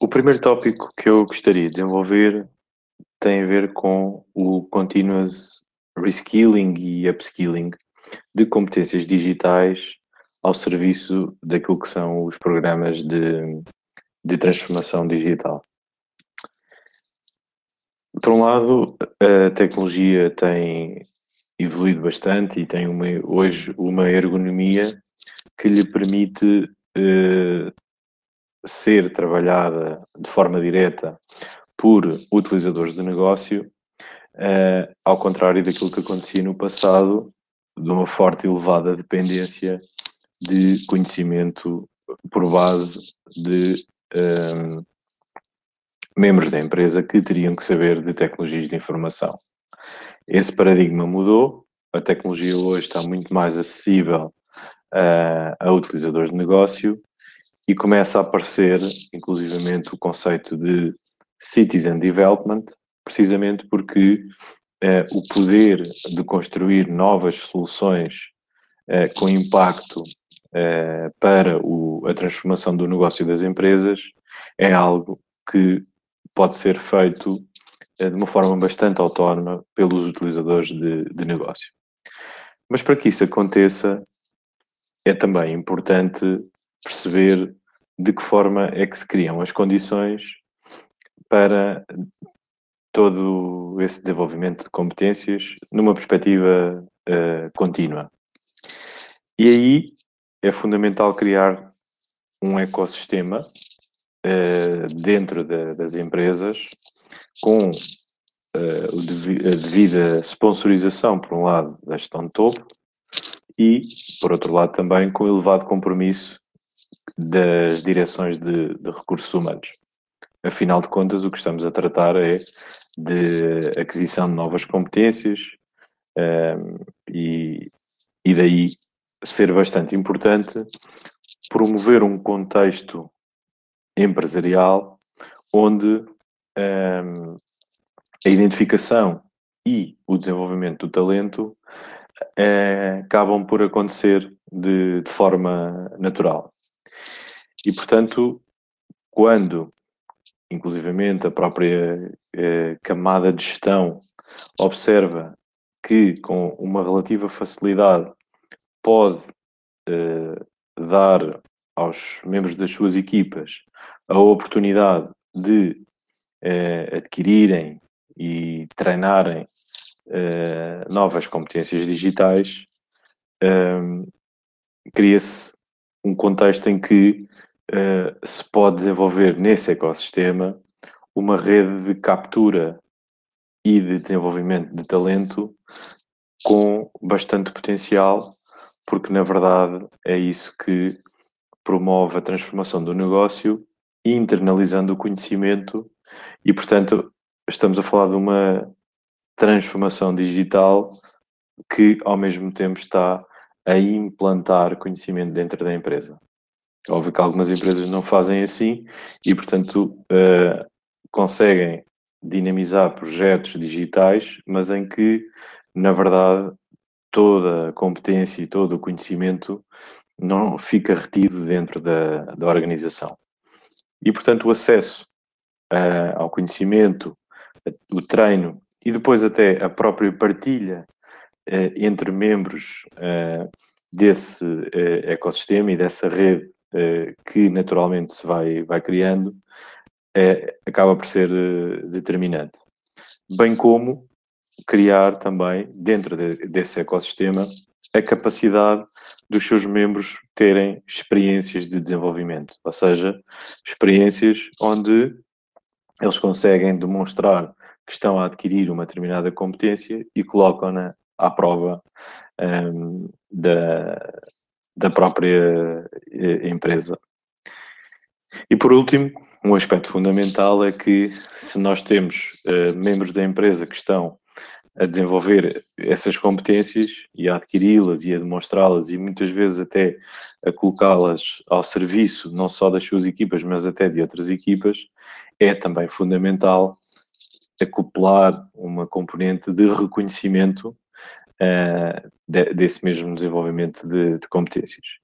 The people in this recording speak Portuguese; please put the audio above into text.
O primeiro tópico que eu gostaria de desenvolver tem a ver com o continuous reskilling e upskilling de competências digitais ao serviço daquilo que são os programas de, de transformação digital. Por um lado, a tecnologia tem evoluído bastante e tem uma, hoje uma ergonomia que lhe permite eh, ser trabalhada de forma direta por utilizadores de negócio, eh, ao contrário daquilo que acontecia no passado, de uma forte e elevada dependência de conhecimento por base de um, eh, membros da empresa que teriam que saber de tecnologias de informação. Esse paradigma mudou, a tecnologia hoje está muito mais acessível uh, a utilizadores de negócio e começa a aparecer, inclusivamente, o conceito de citizen development, precisamente porque uh, o poder de construir novas soluções uh, com impacto para o, a transformação do negócio das empresas é algo que pode ser feito de uma forma bastante autónoma pelos utilizadores de, de negócio. Mas para que isso aconteça, é também importante perceber de que forma é que se criam as condições para todo esse desenvolvimento de competências numa perspectiva uh, contínua. E aí é fundamental criar um ecossistema uh, dentro de, das empresas com uh, a devida sponsorização, por um lado, da gestão de topo e, por outro lado, também com elevado compromisso das direções de, de recursos humanos. Afinal de contas, o que estamos a tratar é de aquisição de novas competências um, ehm, e, e daí ser bastante importante promover um contexto empresarial onde um, ehm, a identificação e o desenvolvimento do talento é, acabam por acontecer de, de, forma natural. E, portanto, quando, inclusivamente, a própria é, camada de gestão observa que, com uma relativa facilidade, pode é, dar aos membros das suas equipas a oportunidade de adquirirem e treinarem uh, novas competências digitais, um, cria-se um contexto em que uh, se pode desenvolver nesse ecossistema uma rede de captura e de desenvolvimento de talento com bastante potencial, porque na verdade é isso que promove a transformação do negócio, internalizando o conhecimento e, portanto, estamos a falar de uma transformação digital que, ao mesmo tempo, está a implantar conhecimento dentro da empresa. Óbvio que algumas empresas não fazem assim e, portanto, uh, conseguem dinamizar projetos digitais, mas em que, na verdade, toda a competência e todo o conhecimento não fica retido dentro da, da organização. E, portanto, o acesso uh, ao conhecimento, o treino e depois até a própria partilha entre membros uh, desse uh, ecossistema e dessa rede que naturalmente se vai, vai criando, acaba por ser determinante. Bem como criar também, dentro de, desse ecossistema, a capacidade dos seus membros terem experiências de desenvolvimento, ou seja, experiências onde eles conseguem demonstrar que estão a adquirir uma determinada competência e colocam-na à prova um, da, da própria eh, empresa. E por último, um aspecto fundamental é que se nós temos uh, membros da empresa que estão a desenvolver essas competências e a adquiri-las e a demonstrá-las e muitas vezes até a colocá-las ao serviço não só das suas equipas, mas até de outras equipas, é também fundamental acoplar uma componente de reconhecimento de, desse mesmo desenvolvimento de, de, competências.